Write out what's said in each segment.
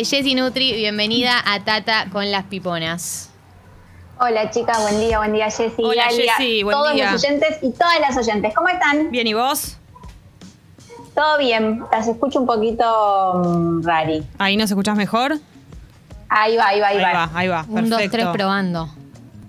Jessy Nutri, bienvenida a Tata con las piponas. Hola chicas, buen día, buen día Jessy, Hola, Jessy, buen todos día. los oyentes y todas las oyentes. ¿Cómo están? Bien, ¿y vos? Todo bien, las escucho un poquito mm, rari. ¿Ahí nos escuchás mejor? Ahí va, ahí va, ahí, Ahí va. va, ahí va. Un, dos, perfecto. tres probando.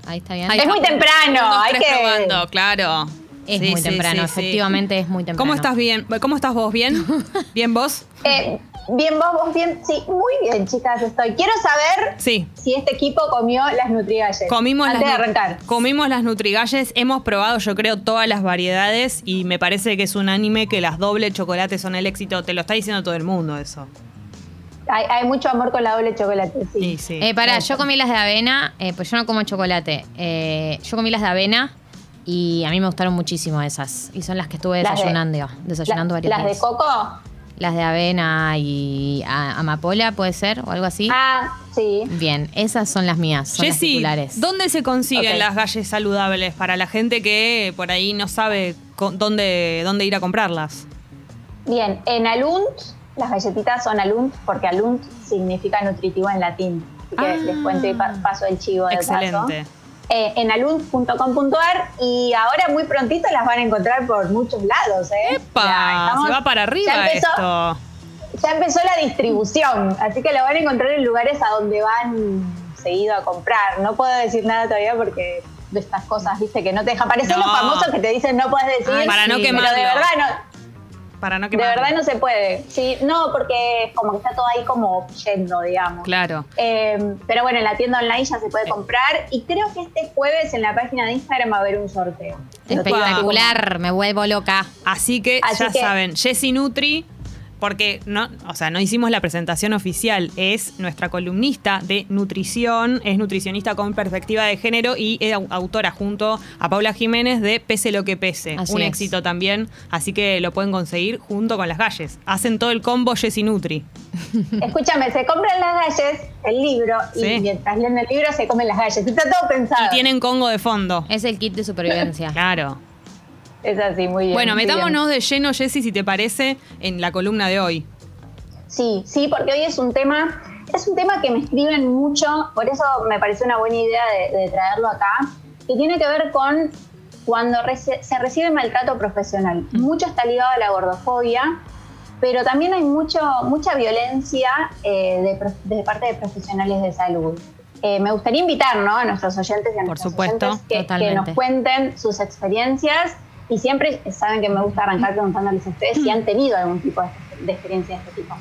Ahí está bien. Ahí Es está. muy temprano, Un, dos, hay tres que- probando, claro. Es Sí, muy sí, temprano, sí, sí. efectivamente es muy temprano. ¿Cómo estás bien? ¿Cómo estás vos? ¿Bien? ¿Bien vos? Eh, bien, vos, vos bien. Sí, muy bien chicas, estoy. Quiero saber Sí. si este equipo comió las Nutrigalles. Comimos Antes las de arrancar. Comimos las Nutrigalles, hemos probado yo creo todas las variedades y me parece que es un anime que las doble chocolate son el éxito. Te lo está diciendo todo el mundo eso. Hay, hay mucho amor con la doble chocolate, sí. Sí, sí. Eh, pará, yo comí las de avena, eh, pues yo no como chocolate. Eh, yo comí las de avena y a mí me gustaron muchísimo esas. Y son las que estuve Las de- desayunando, desayunando La- varias ¿Las de coco? Las de avena y a- amapola, puede ser, o algo así. Ah, sí. Bien, esas son las mías, son las Jessy, titulares. ¿dónde se consiguen las galles saludables para la gente que por ahí no sabe co- dónde, dónde ir a comprarlas? Bien, en Alunt, las galletitas son Alunt porque Alunt significa nutritivo en latín. Así que Ah. les cuento y pa- paso el chivo de Excelente. paso. Eh, en alunt.com.ar y ahora muy prontito las van a encontrar por muchos lados. ¿eh? ¡Epa! Ya estamos- se va para arriba ya empezó, esto. Ya empezó la distribución, así que lo van a encontrar en lugares a donde van seguido a comprar. No puedo decir nada todavía porque de estas cosas, viste, que no te deja. Parecen No. los famosos que te dicen no puedes decir. Ay, Para no pero quemarlo. de verdad no, Para no de quemar. verdad no se puede. Sí, no, porque como que está todo ahí como yendo, digamos. Claro. Eh, pero bueno, en la tienda online ya se puede comprar y creo que este jueves en la página de Instagram va a haber un sorteo. Espectacular, me vuelvo loca. Así que Así ya que- saben, Jessie Nutri, porque no, o sea, no hicimos la presentación oficial, es nuestra columnista de nutrición, es nutricionista con perspectiva de género y es au- autora junto a Paula Jiménez de Pese lo que pese, Así un es. éxito también, así que lo pueden conseguir junto con las galles. Hacen todo el combo Jessie Nutri. Escúchame, se compran las galles, el libro, Sí. y mientras leen el libro se comen las galles. Está todo pensado. Y tienen Congo de fondo. Es el kit de supervivencia. Claro. Es así, muy bien. Bueno, metámonos bien. de lleno, Jessie, si te parece, en la columna de hoy. Sí, sí, porque hoy es un tema, es un tema que me escriben mucho, por eso me pareció una buena idea de, de traerlo acá, que tiene que ver con cuando reci- se recibe maltrato profesional. Mucho está ligado a la gordofobia, pero también hay mucho, mucha violencia eh, de, parte de profesionales de salud. Eh, me gustaría invitar ¿no? a nuestros oyentes y a Por nuestros supuesto, oyentes que, nos cuenten sus experiencias y siempre saben que me gusta arrancar preguntándoles a ustedes si han tenido algún tipo de, de experiencia de este tipo.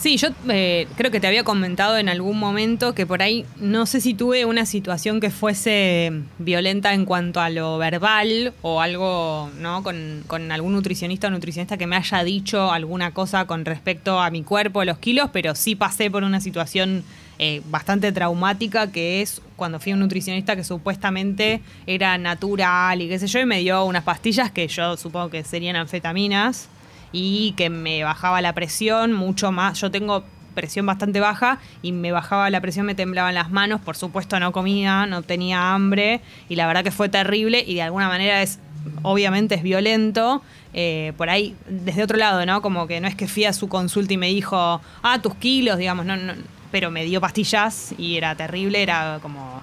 Sí, yo eh, creo que te había comentado en algún momento que por ahí no sé si tuve una situación que fuese violenta en cuanto a lo verbal o algo, ¿no? Con, con algún nutricionista o nutricionista que me haya dicho alguna cosa con respecto a mi cuerpo, los kilos, pero sí pasé por una situación eh, bastante traumática que es cuando fui a un nutricionista que supuestamente era natural y qué sé yo, y me dio unas pastillas que yo supongo que serían anfetaminas y que me bajaba la presión mucho más. Yo tengo presión bastante baja y me bajaba la presión, me temblaban las manos, por supuesto no comía, no tenía hambre y la verdad que fue terrible y de alguna manera es, obviamente es violento. eh, por ahí, desde otro lado, ¿no? Como que no es que fui a su consulta y me dijo, ah, tus kilos, digamos, no, no, pero me dio pastillas y era terrible, era como,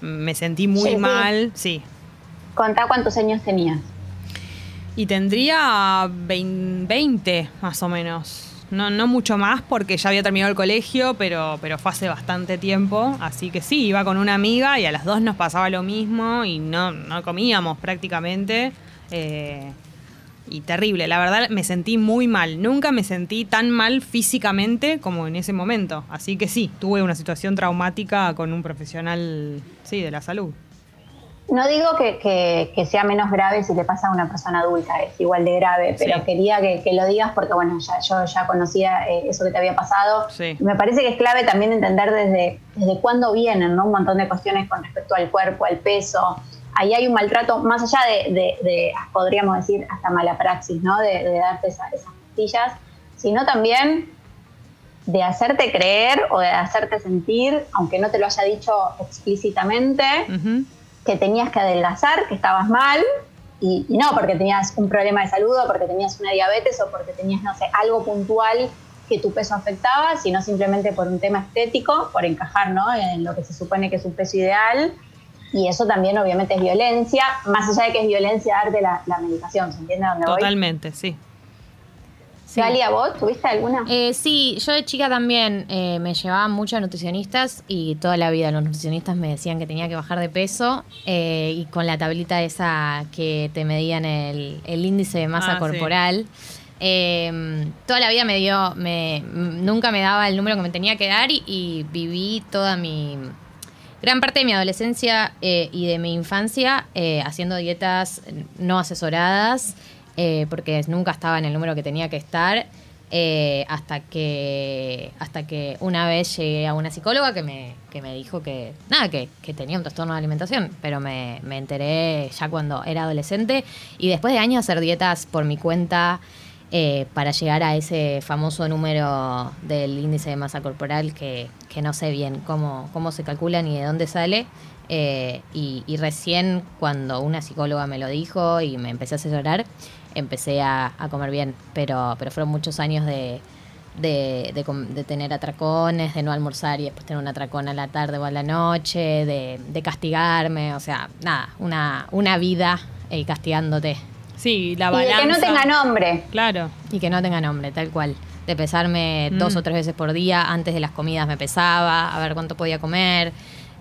me sentí muy Sí, mal, sí. Contá cuántos años tenías. Y tendría 20, 20, más o menos. No, no mucho más porque ya había terminado el colegio, pero, pero fue hace bastante tiempo. Así que sí, iba con una amiga y a las dos nos pasaba lo mismo y no, no comíamos prácticamente. Eh, y terrible, la verdad me sentí muy mal. Nunca me sentí tan mal físicamente como en ese momento. Así que sí, tuve una situación traumática con un profesional, sí, de la salud. No digo que, que- que sea menos grave si le pasa a una persona adulta, es igual de grave, pero Sí. quería que, que lo digas porque, bueno, ya, yo ya conocía eh, eso que te había pasado. Sí. Me parece que es clave también entender desde, desde cuándo vienen, ¿no? Un montón de cuestiones con respecto al cuerpo, al peso. Ahí hay un maltrato, más allá de, de- de, podríamos decir, hasta mala praxis, ¿no? De, de darte esa- esas pastillas, sino también de hacerte creer o de hacerte sentir, aunque no te lo haya dicho explícitamente, que tenías que adelgazar, que estabas mal, y, y no porque tenías un problema de salud o porque tenías una diabetes o porque tenías, no sé, algo puntual que tu peso afectaba, sino simplemente por un tema estético, por encajar ¿no? en lo que se supone que es un peso ideal. Y eso también obviamente es violencia, más allá de que es violencia darte la, la medicación, ¿se entiende dónde Totalmente, sí. Sí. ¿vos tuviste alguna? Eh, sí, yo de chica también eh, me llevaban muchos nutricionistas y toda la vida los nutricionistas me decían que tenía que bajar de peso eh, y con la tablita esa que te medían el, índice de masa Ah, corporal. Eh, toda la vida me dio, me, nunca me daba el número que me tenía que dar y, y viví toda mi, gran parte de mi adolescencia eh, y de mi infancia eh, haciendo dietas no asesoradas, eh, porque nunca estaba en el número que tenía que estar, hasta, que, hasta que una vez llegué a una psicóloga que me, que me dijo que, nada, que, que tenía un trastorno de alimentación, pero me, me enteré ya cuando era adolescente y después de años hacer dietas por mi cuenta. Eh, para llegar a ese famoso número del índice de masa corporal que, que no sé bien cómo, cómo se calcula ni de dónde sale. Eh, y, y recién cuando una psicóloga me lo dijo y me empecé a asesorar, empecé a, comer bien. Pero, pero fueron muchos años de, de, de de tener atracones, de no almorzar y después tener un atracón a la tarde o a la noche, de, de castigarme. O sea, nada, una, una vida eh, castigándote. Sí, la Y balanza. que no tenga nombre. Claro. Y que no tenga nombre, tal cual. De pesarme Mm. dos o tres veces por día, antes de las comidas me pesaba, a ver cuánto podía comer.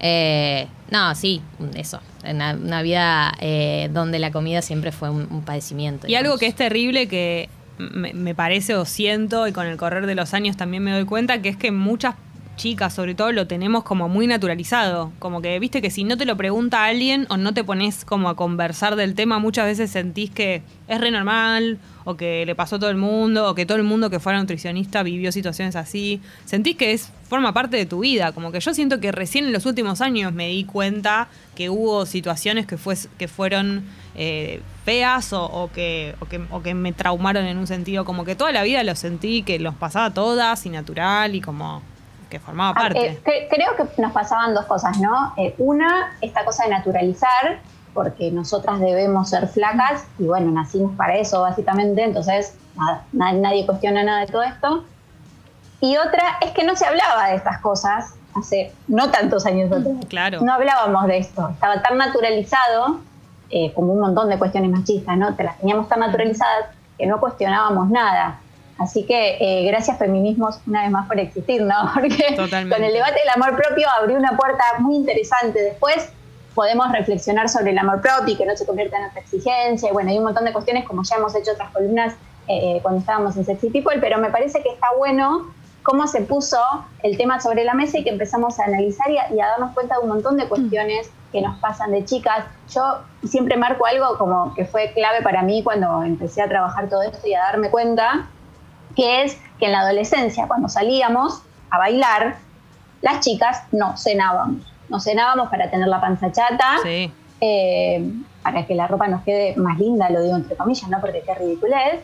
Eh, no, sí, eso. Una, una vida eh, donde la comida siempre fue un, un padecimiento. Y algo que es terrible que me, me parece o siento y con el correr de los años también me doy cuenta que es que muchas chicas sobre todo lo tenemos como muy naturalizado, como que viste que si no te lo pregunta alguien o no te pones como a conversar del tema, muchas veces sentís que es re normal o que le pasó a todo el mundo o que todo el mundo que fuera nutricionista vivió situaciones así, sentís que es forma parte de tu vida, como que yo siento que recién en los últimos años me di cuenta que hubo situaciones que, fue, que fueron eh, feas o, que, o que me traumaron en un sentido, como que toda la vida lo sentí, que los pasaba todas y natural y como que formaba Ah, parte. eh, cre- creo que nos pasaban dos cosas, ¿no? Eh, una, esta cosa de naturalizar, porque nosotras debemos ser flacas y bueno, nacimos para eso básicamente, entonces nada, na- nadie cuestiona nada de todo esto. Y otra es que no se hablaba de estas cosas hace no tantos años atrás. Claro. No hablábamos de esto, estaba tan naturalizado eh, como un montón de cuestiones machistas, ¿no? Te las teníamos tan naturalizadas que no cuestionábamos nada. Así que eh, gracias feminismos una vez más por existir, ¿no? Porque Totalmente. con el debate del amor propio abrió una puerta muy interesante. Después podemos reflexionar sobre el amor propio y que no se convierta en otra exigencia. Bueno, hay un montón de cuestiones como ya hemos hecho otras columnas eh, cuando estábamos en Sexy People, pero me parece que está bueno cómo se puso el tema sobre la mesa y que empezamos a analizar y a, y a darnos cuenta de un montón de cuestiones que nos pasan de chicas. Yo siempre marco algo como que fue clave para mí cuando empecé a trabajar todo esto y a darme cuenta, que es que en la adolescencia, cuando salíamos a bailar, las chicas no cenábamos. No cenábamos para tener la panza chata, Sí. eh, para que la ropa nos quede más linda, lo digo entre comillas, ¿no? Porque qué ridiculez.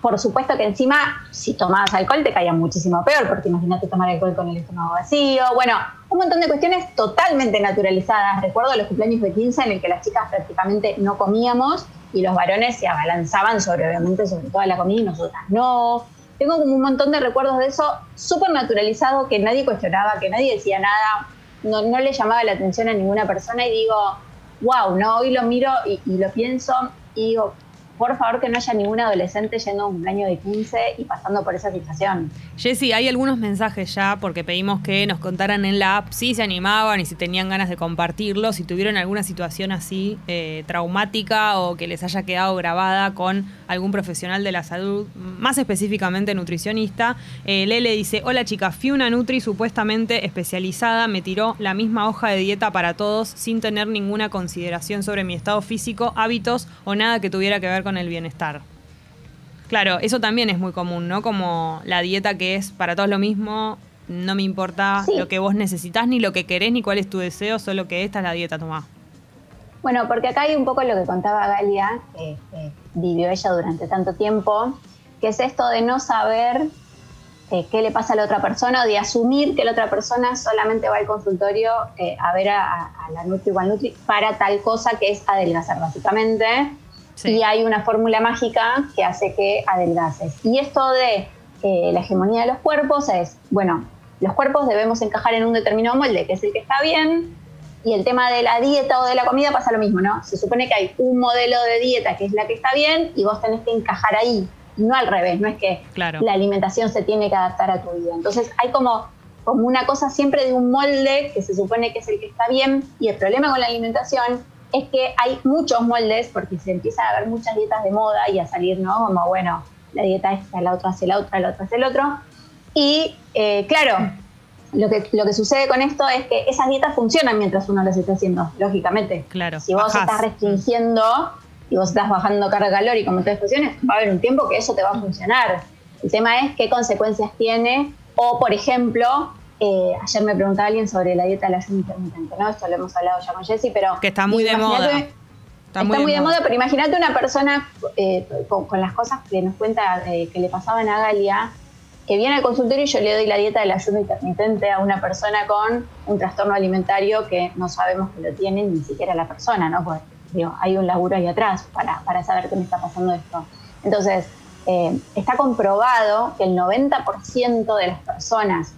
Por supuesto que encima, si tomabas alcohol, te caía muchísimo peor, porque imagínate tomar alcohol con el estómago vacío. Bueno, un montón de cuestiones totalmente naturalizadas. Recuerdo los cumpleaños de 15 en el que las chicas prácticamente no comíamos y los varones se abalanzaban sobre, obviamente, sobre toda la comida y nosotras no. Tengo como un montón de recuerdos de eso súper naturalizado que nadie cuestionaba, que nadie decía nada, no, no le llamaba la atención a ninguna persona y digo, wow, no, hoy lo miro y, y lo pienso y digo, por favor que no haya ningún adolescente yendo a un cumpleaños de 15 y pasando por esa situación. Jessy, hay algunos mensajes ya porque pedimos que nos contaran en la app si se animaban y si tenían ganas de compartirlo, si tuvieron alguna situación así eh, traumática o que les haya quedado grabada con algún profesional de la salud, más específicamente nutricionista. Eh, Lele dice, hola chicas, fui una Nutri supuestamente especializada, me tiró la misma hoja de dieta para todos sin tener ninguna consideración sobre mi estado físico, hábitos o nada que tuviera que ver con el bienestar. Claro, eso también es muy común, ¿no? Como la dieta que es para todos lo mismo, no me importa Sí. lo que vos necesitas, ni lo que querés, ni cuál es tu deseo, solo que esta es la dieta, tomá. Bueno, porque acá hay un poco lo que contaba Galia, que, que vivió ella durante tanto tiempo, que es esto de no saber eh, qué le pasa a la otra persona o de asumir que la otra persona solamente va al consultorio eh, a ver a, a la Nutri o al Nutri para tal cosa que es adelgazar básicamente. Sí. Y hay una fórmula mágica que hace que adelgaces. Y esto de eh, la hegemonía de los cuerpos es, bueno, los cuerpos debemos encajar en un determinado molde, que es el que está bien, y el tema de la dieta o de la comida pasa lo mismo, ¿no? Se supone que hay un modelo de dieta que es la que está bien y vos tenés que encajar ahí, no al revés, no es que la alimentación se tiene que adaptar a tu vida. Entonces hay como, como una cosa siempre de un molde que se supone que es el que está bien y el problema con la alimentación es que hay muchos moldes porque se empiezan a ver muchas dietas de moda y a salir, ¿no? Como, bueno, la dieta esta, la otra hace la otra, la otra hace el otro. Y eh, claro, lo que, lo que sucede con esto es que esas dietas funcionan mientras uno las está haciendo, lógicamente. Claro. Si vos estás restringiendo y vos estás bajando carga calórica en muchas cuestiones, va a haber un tiempo que eso te va a funcionar. El tema es qué consecuencias tiene. O, por ejemplo, eh, ayer me preguntaba alguien sobre la dieta de la ayuno intermitente, ¿no? Esto lo hemos hablado ya con Jessy, pero... Que está muy de moda. Está, muy, de moda, pero imagínate una persona eh, con, las cosas que nos cuenta eh, que le pasaban a Galia, que viene al consultorio y yo le doy la dieta del ayuno intermitente a una persona con un trastorno alimentario que no sabemos que lo tiene ni siquiera la persona, ¿no? Pues digo, hay un laburo ahí atrás para, para saber qué me está pasando esto. Entonces, eh, está comprobado que el 90% de las personas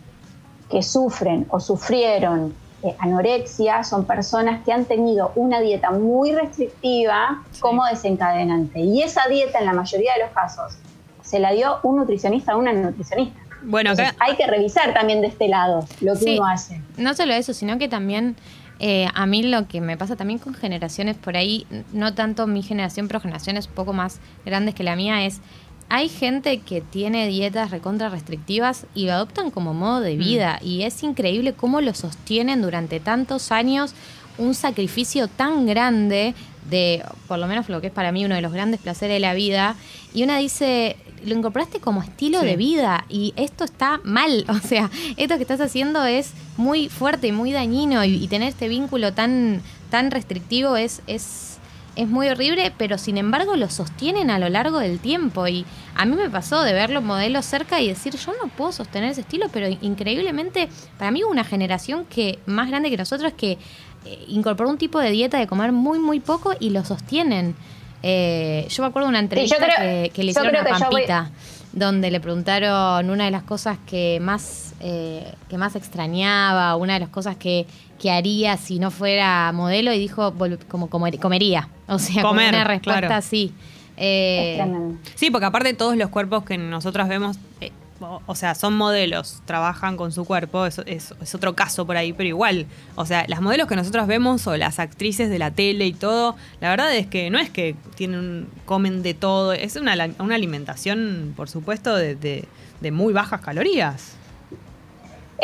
que sufren o sufrieron eh, anorexia son personas que han tenido una dieta muy restrictiva como desencadenante. Y esa dieta en la mayoría de los casos se la dio un nutricionista o una nutricionista. Bueno, hay que revisar también de este lado lo que uno hace. No solo eso, sino que también eh, a mí lo que me pasa también con generaciones por ahí, no tanto mi generación, pero generaciones poco más grandes que la mía, es hay gente que tiene dietas recontra restrictivas y lo adoptan como modo de mm. vida y es increíble cómo lo sostienen durante tantos años un sacrificio tan grande de, por lo menos lo que es para mí uno de los grandes placeres de la vida, y una dice, lo incorporaste como estilo de vida y esto está mal. O sea, esto que estás haciendo es muy fuerte y muy dañino y, tener este vínculo tan, tan restrictivo es, es, es muy horrible, pero sin embargo lo sostienen a lo largo del tiempo. Y a mí me pasó de ver los modelos cerca y decir, yo no puedo sostener ese estilo, pero increíblemente, para mí una generación que más grande que nosotros que eh, incorporó un tipo de dieta de comer muy, muy poco y lo sostienen. Eh, yo me acuerdo de una entrevista que, le hicieron a Pampita, donde le preguntaron una de las cosas que más, eh, que más extrañaba, una de las cosas que, haría si no fuera modelo, y dijo como, comería. O sea, como una respuesta así. Eh, sí, porque aparte todos los cuerpos que nosotros vemos o sea, son modelos, trabajan con su cuerpo, es, es, otro caso por ahí, pero igual, o sea, las modelos que nosotros vemos o las actrices de la tele y todo, la verdad es que no es que tienen, comen de todo, es una, una alimentación, por supuesto, de, de muy bajas calorías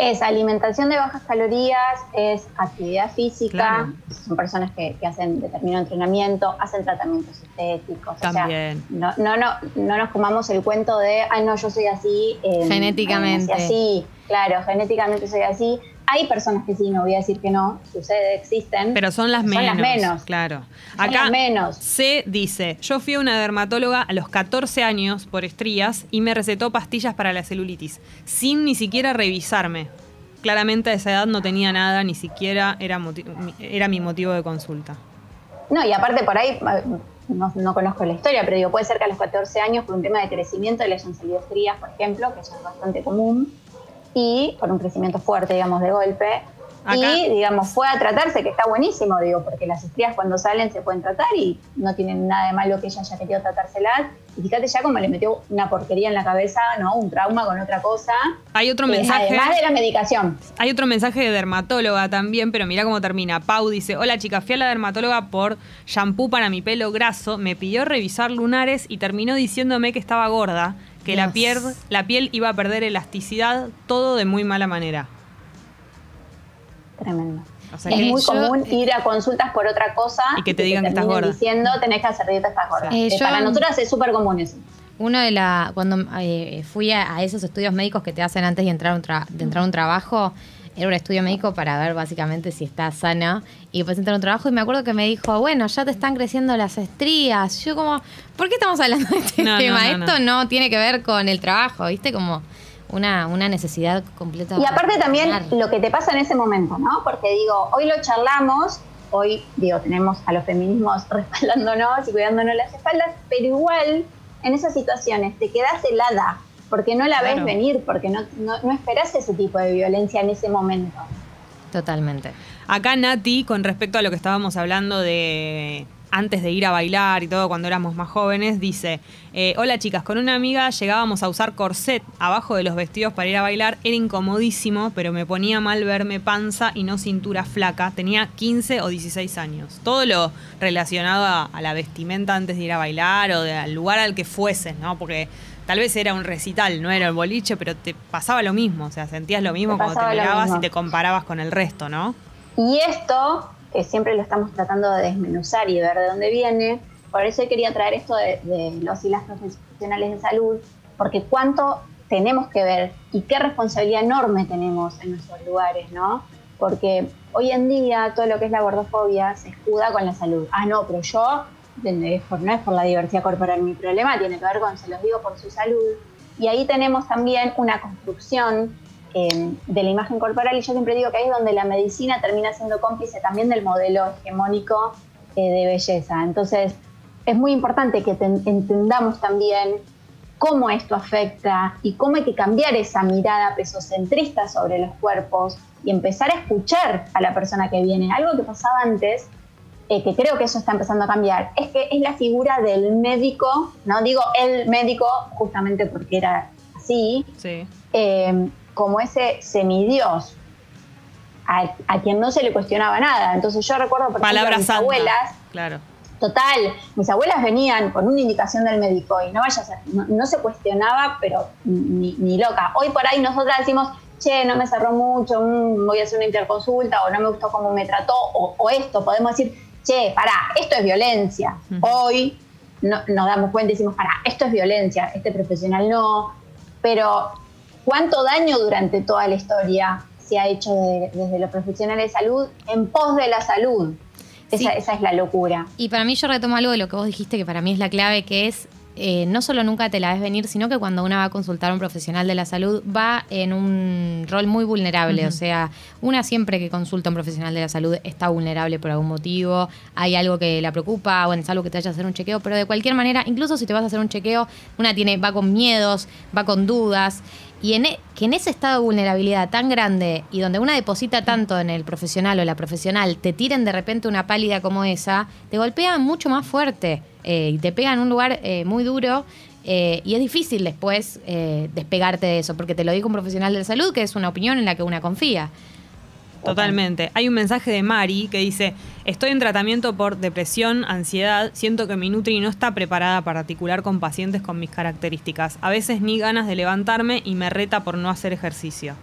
es alimentación de bajas calorías, es actividad física, son personas que, hacen determinado entrenamiento, hacen tratamientos estéticos. También. no, no, no, no nos comamos el cuento de, ay, no, yo soy así. Eh, genéticamente. así, claro, genéticamente soy así. Hay personas que sí, no voy a decir que no, sucede, existen. Pero son las menos. Son las menos. Claro. Acá menos. se dice, yo fui a una dermatóloga a los 14 años por estrías y me recetó pastillas para la celulitis, sin ni siquiera revisarme. Claramente a esa edad no tenía nada, ni siquiera era, era mi motivo de consulta. No, y aparte por ahí, no, no, conozco la historia, pero digo, puede ser que a los 14 años por un tema de crecimiento le hayan salido estrías, por ejemplo, que eso es bastante común y con un crecimiento fuerte, digamos, de golpe. Y, digamos, fue a tratarse, que está buenísimo, digo, porque las estrías cuando salen se pueden tratar y no tienen nada de malo que ella haya querido tratárselas. Y fíjate ya como le metió una porquería en la cabeza, ¿no? Un trauma con otra cosa. Hay otro mensaje. Además de la medicación. Hay otro mensaje de dermatóloga también, pero mira cómo termina. Pau dice: Hola chica, fui a la dermatóloga por shampoo para mi pelo graso, me pidió revisar lunares y terminó diciéndome que estaba gorda que la piel, la piel iba a perder elasticidad, todo de muy mala manera. Tremendo. es muy común ir a consultas por otra cosa y que te digan que estás gorda. diciendo tenés que hacer dieta, estás gorda. Eh, eh, para nosotras es súper común eso. Uno de la cuando eh, fui a, esos estudios médicos que te hacen antes de entrar de entrar a un trabajo, era un estudio médico para ver básicamente si estás sana. Y después entré a un trabajo y me acuerdo que me dijo, bueno, ya te están creciendo las estrías. Yo como, ¿por qué estamos hablando de este tema? Esto no tiene que ver con el trabajo, ¿viste? Como una, una necesidad completa. Y aparte también lo que te pasa en ese momento, ¿no? Porque digo, hoy lo charlamos, hoy, digo, tenemos a los feminismos respaldándonos y cuidándonos las espaldas, pero igual en esas situaciones te quedas helada porque no la ves venir, porque no, no, no esperás ese tipo de violencia en ese momento. Totalmente. Acá Nati, con respecto a lo que estábamos hablando de antes de ir a bailar y todo cuando éramos más jóvenes, dice, eh, hola chicas, con una amiga llegábamos a usar corset abajo de los vestidos para ir a bailar, era incomodísimo, pero me ponía mal verme panza y no cintura flaca, tenía 15 o 16 años. Todo lo relacionado a, la vestimenta antes de ir a bailar o del lugar al que fueses, ¿no? Porque tal vez era un recital, no era el boliche, pero te pasaba lo mismo, o sea, sentías lo mismo cuando te mirabas y te comparabas con el resto, ¿no? Y esto que siempre lo estamos tratando de desmenuzar y ver de dónde viene. Por eso quería traer esto de, los y las profesionales de salud, porque cuánto tenemos que ver y qué responsabilidad enorme tenemos en nuestros lugares, ¿no? Porque hoy en día todo lo que es la gordofobia se escuda con la salud. Ah, no, pero yo no es por la diversidad corporal, mi problema tiene que ver con, se los digo, por su salud. Y ahí tenemos también una construcción Em, de la imagen corporal y yo siempre digo que ahí es donde la medicina termina siendo cómplice también del modelo hegemónico eh, de belleza. Entonces, es muy importante que entendamos también cómo esto afecta y cómo hay que cambiar esa mirada pesocentrista sobre los cuerpos y empezar a escuchar a la persona que viene. Algo que pasaba antes, eh, que creo que eso está empezando a cambiar, es que es la figura del médico, no digo el médico justamente porque era así, sí. Eh, como ese semidios a, a quien no se le cuestionaba nada. Entonces yo recuerdo, por ejemplo, mis abuelas, claro. Total, mis abuelas venían con una indicación del médico y no vaya a ser, no, se cuestionaba, pero ni, ni, loca. Hoy por ahí nosotras decimos, che, no me cerró mucho, mm, voy a hacer una interconsulta, o no me gustó cómo me trató, o, esto, podemos decir, che, pará, esto es violencia. Hoy no, nos damos cuenta y decimos, pará, esto es violencia, este profesional no, pero cuánto daño durante toda la historia se ha hecho desde los profesionales de salud en pos de la salud. Esa, esa, es la locura. Y para mí yo retomo algo de lo que vos dijiste, que para mí es la clave, que es eh, no solo nunca te la ves venir, sino que cuando una va a consultar a un profesional de la salud va en un rol muy vulnerable. O sea, una siempre que consulta a un profesional de la salud está vulnerable por algún motivo, hay algo que la preocupa, o es algo que te vaya a hacer un chequeo, pero de cualquier manera, incluso si te vas a hacer un chequeo, una tiene, va con miedos, va con dudas. Y en, e, que en ese estado de vulnerabilidad tan grande y donde una deposita tanto en el profesional o la profesional, te tiren de repente una pálida como esa, te golpea mucho más fuerte eh, y te pega en un lugar eh, muy duro. Eh, y es difícil después despegarte de eso, porque te lo digo un profesional de salud, que es una opinión en la que una confía. Totalmente. Hay un mensaje de Mari que dice, estoy en tratamiento por depresión, ansiedad, siento que mi Nutri no está preparada para articular con pacientes con mis características. A veces ni ganas de levantarme y me reta por no hacer ejercicio.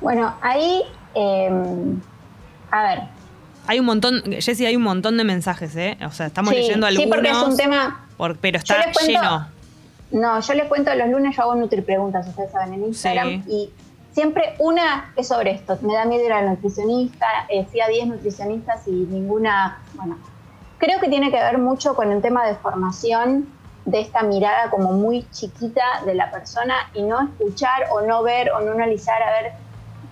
Bueno, ahí, em, a ver. Hay un montón, Jessy, hay un montón de mensajes, ¿eh? O sea, estamos leyendo algunos. Sí, porque es un tema... pero está lleno. No, yo les cuento los lunes, yo hago Nutri Preguntas, ustedes saben, en Instagram. Y siempre una es sobre esto. Me da miedo ir a la nutricionista, eh, fui a 10 nutricionistas y ninguna, bueno, creo que tiene que ver mucho con el tema de formación de esta mirada como muy chiquita de la persona y no escuchar o no ver o no analizar a ver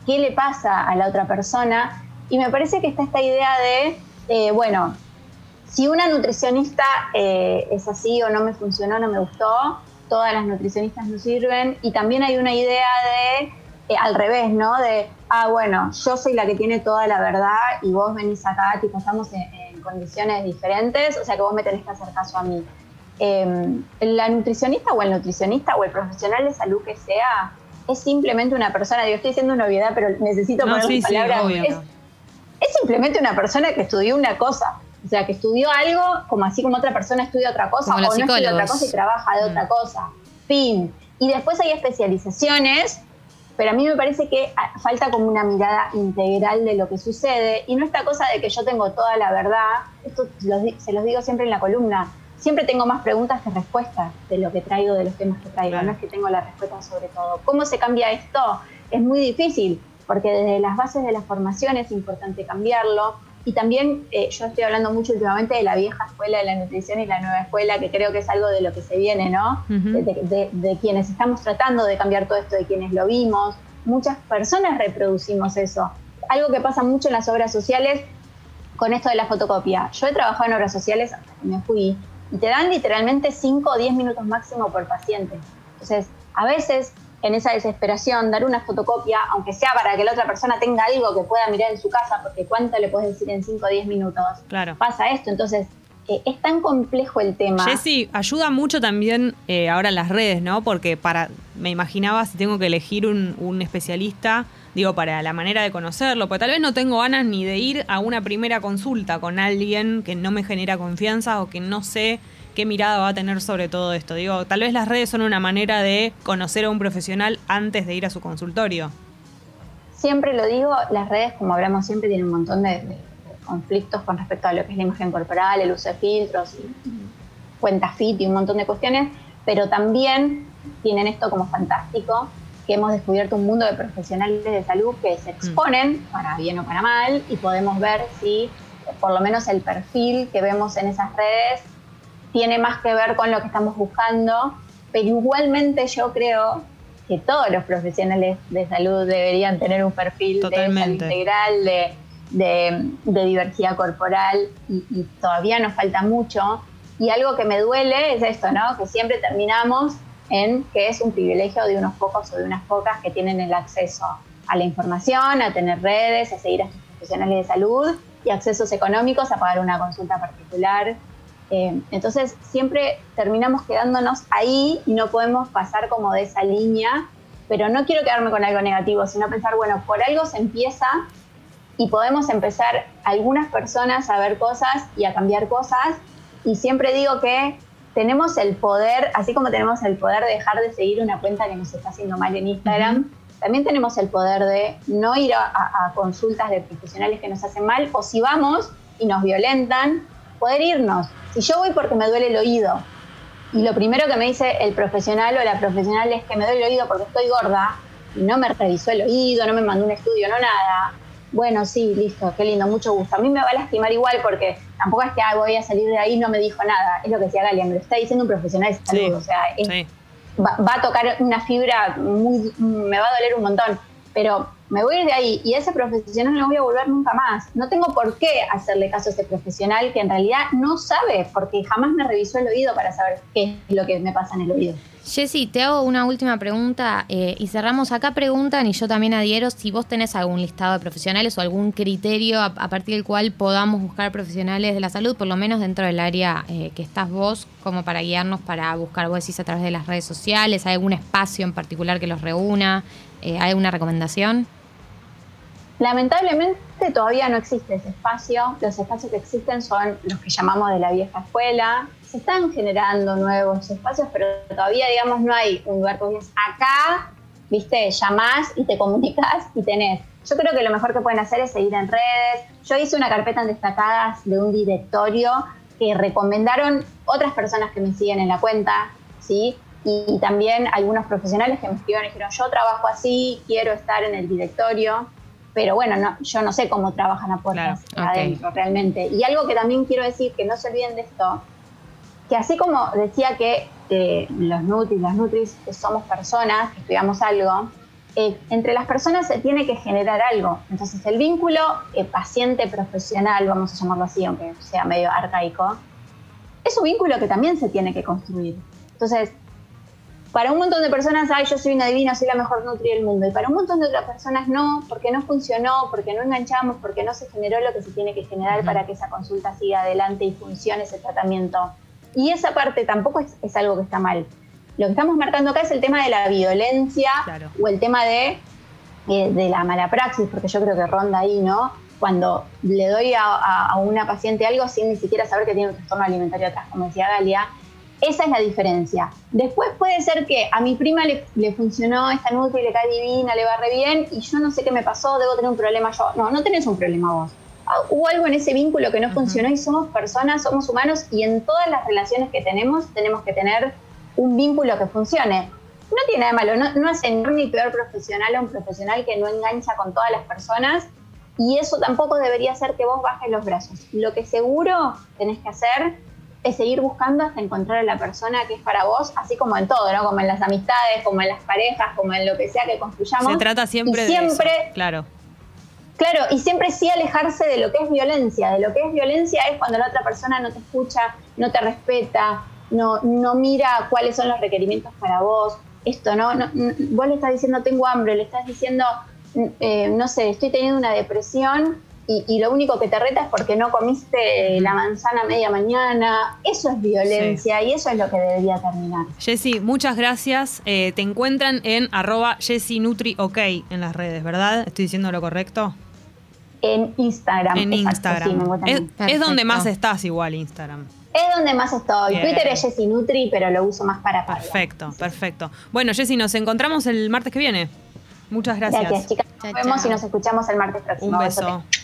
qué le pasa a la otra persona. Y me parece que está esta idea de, eh, bueno, si una nutricionista eh, es así o no me funcionó, no me gustó, todas las nutricionistas no sirven. Y también hay una idea de eh, al revés, ¿no? De, ah, bueno, yo soy la que tiene toda la verdad y vos venís acá, tipo, estamos en, condiciones diferentes, o sea que vos me tenés que hacer caso a mí. Em, la nutricionista o el nutricionista o el profesional de salud que sea es simplemente una persona, digo, estoy diciendo una obviedad, pero necesito poner sí, palabras. es, es, simplemente una persona que estudió una cosa. O sea, que estudió algo como así como otra persona estudia otra cosa, o no estudia otra cosa y trabaja de otra mm. cosa. Fin. Y después hay especializaciones pero a mí me parece que falta como una mirada integral de lo que sucede y no esta cosa de que yo tengo toda la verdad, esto se los digo siempre en la columna, siempre tengo más preguntas que respuestas de lo que traigo, de los temas que traigo, no es que tengo la respuesta sobre todo. ¿Cómo se cambia esto? Es muy difícil, porque desde las bases de la formación es importante cambiarlo, y también eh, yo estoy hablando mucho últimamente de la vieja escuela de la nutrición y la nueva escuela, que creo que es algo de lo que se viene, ¿no? de, quienes estamos tratando de cambiar todo esto, de quienes lo vimos. Muchas personas reproducimos eso. Algo que pasa mucho en las obras sociales con esto de la fotocopia. Yo he trabajado en obras sociales hasta que me fui y te dan literalmente 5 o 10 minutos máximo por paciente. Entonces, a veces en esa desesperación, dar una fotocopia, aunque sea para que la otra persona tenga algo que pueda mirar en su casa, porque cuánto le puedes decir en 5 o 10 minutos. Claro. Pasa esto, entonces eh, es tan complejo el tema. Jessy, ayuda mucho también eh, ahora las redes, ¿no? Porque para, me imaginaba si tengo que elegir un, un, especialista, digo, para la manera de conocerlo, porque tal vez no tengo ganas ni de ir a una primera consulta con alguien que no me genera confianza o que no sé qué mirada va a tener sobre todo esto. Digo, tal vez las redes son una manera de conocer a un profesional antes de ir a su consultorio. Siempre lo digo, las redes, como hablamos siempre, tienen un montón de, conflictos con respecto a lo que es la imagen corporal, el uso de filtros, cuentas fit y un montón de cuestiones, pero también tienen esto como fantástico, que hemos descubierto un mundo de profesionales de salud que se exponen, mm. para bien o para mal, y podemos ver si por lo menos el perfil que vemos en esas redes tiene más que ver con lo que estamos buscando, pero igualmente yo creo que todos los profesionales de salud deberían tener un perfil de salud integral, de, diversidad corporal, y, todavía nos falta mucho. Y algo que me duele es esto, ¿no? Que siempre terminamos en que es un privilegio de unos pocos o de unas pocas que tienen el acceso a la información, a tener redes, a seguir a sus profesionales de salud y accesos económicos a pagar una consulta particular eh, entonces siempre terminamos quedándonos ahí y no podemos pasar como de esa línea, pero no quiero quedarme con algo negativo, sino pensar, bueno, por algo se empieza y podemos empezar algunas personas a ver cosas y a cambiar cosas. Y siempre digo que tenemos el poder, así como tenemos el poder de dejar de seguir una cuenta que nos está haciendo mal en Instagram, también tenemos el poder de no ir a consultas de profesionales que nos hacen mal, o si vamos y nos violentan, poder irnos. Si yo voy porque me duele el oído y lo primero que me dice el profesional o la profesional es que me duele el oído porque estoy gorda y no me revisó el oído, no me mandó un estudio, no nada. Bueno, sí, listo, qué lindo, mucho gusto. A mí me va a lastimar igual porque tampoco es que ah, voy a salir de ahí no me dijo nada. Es lo que decía Galia, me lo está diciendo un profesional de salud. O sea, va, va, a tocar una fibra, muy, me va a doler un montón. Pero me voy a ir de ahí y ese profesional no voy a volver nunca más. No tengo por qué hacerle caso a ese profesional que en realidad no sabe, porque jamás me revisó el oído para saber qué es lo que me pasa en el oído. Jessy, te hago una última pregunta eh, y cerramos. Acá preguntan, y yo también adhiero, si vos tenés algún listado de profesionales o algún criterio a, partir del cual podamos buscar profesionales de la salud, por lo menos dentro del área eh, que estás vos, como para guiarnos para buscar, vos decís, a través de las redes sociales, ¿hay algún espacio en particular que los reúna? Eh, ¿Hay alguna recomendación? Lamentablemente todavía no existe ese espacio. Los espacios que existen son los que llamamos de la vieja escuela. Se están generando nuevos espacios, pero todavía, digamos, no hay un lugar que dices, acá, viste, llamás y te comunicas y tenés. Yo creo que lo mejor que pueden hacer es seguir en redes. Yo hice una carpeta en destacadas de un directorio que recomendaron otras personas que me siguen en la cuenta, ¿sí? y también algunos profesionales que me escribieron y dijeron, yo trabajo así, quiero estar en el directorio, pero bueno, no, yo no sé cómo trabajan a puertas adentro realmente. Y algo que también quiero decir, que no se olviden de esto, que así como decía que los Nutris, las Nutris somos personas, que estudiamos algo, eh, entre las personas se tiene que generar algo. Entonces el vínculo eh, paciente-profesional, vamos a llamarlo así, aunque sea medio arcaico, es un vínculo que también se tiene que construir. Entonces, para un montón de personas, ay, yo soy una divina, soy la mejor nutri del mundo. Y para un montón de otras personas no, porque no funcionó, porque no enganchamos, porque no se generó lo que se tiene que generar para que esa consulta siga adelante y funcione ese tratamiento. Y esa parte tampoco es, algo que está mal. Lo que estamos marcando acá es el tema de la violencia o el tema de, eh, de la mala praxis, porque yo creo que ronda ahí, ¿no? Cuando le doy a, a una paciente algo sin ni siquiera saber que tiene un trastorno alimentario atrás, como decía Galia, esa es la diferencia. Después puede ser que a mi prima le, funcionó esta Nutri, le cae divina, le va re bien, y yo no sé qué me pasó, debo tener un problema yo. No, no tenés un problema vos. Ah, hubo algo en ese vínculo que no funcionó y somos personas, somos humanos, y en todas las relaciones que tenemos tenemos que tener un vínculo que funcione. No tiene nada de malo, no, no es ni peor profesional o un profesional que no engancha con todas las personas, y eso tampoco debería hacer que vos bajes los brazos. Lo que seguro tenés que hacer es seguir buscando hasta encontrar a la persona que es para vos, así como en todo, ¿no? Como en las amistades, como en las parejas, como en lo que sea que construyamos. Se trata siempre, siempre de eso, claro. Claro, y siempre sí alejarse de lo que es violencia. De lo que es violencia es cuando la otra persona no te escucha, no te respeta, no, no mira cuáles son los requerimientos para vos. esto, ¿no? no, no- vos le estás diciendo tengo hambre, le estás diciendo, eh, no sé, estoy teniendo una depresión y, y lo único que te reta es porque no comiste la manzana a media mañana. Eso es violencia y eso es lo que debería terminar. Jessy, muchas gracias. Eh, te encuentran en arroba JessieNutriOK en las redes, ¿verdad? ¿Estoy diciendo lo correcto? En Instagram. En exacto, Instagram. sí, es, donde más estás igual, Instagram. Es donde más estoy. Bien. Twitter es Jessie Nutri, pero lo uso más para hablar. Perfecto, perfecto. Bueno, Jessy, nos encontramos el martes que viene. Muchas gracias. Gracias, chicas. Nos Chao, vemos chao. y nos escuchamos el martes próximo. Un Besote. beso.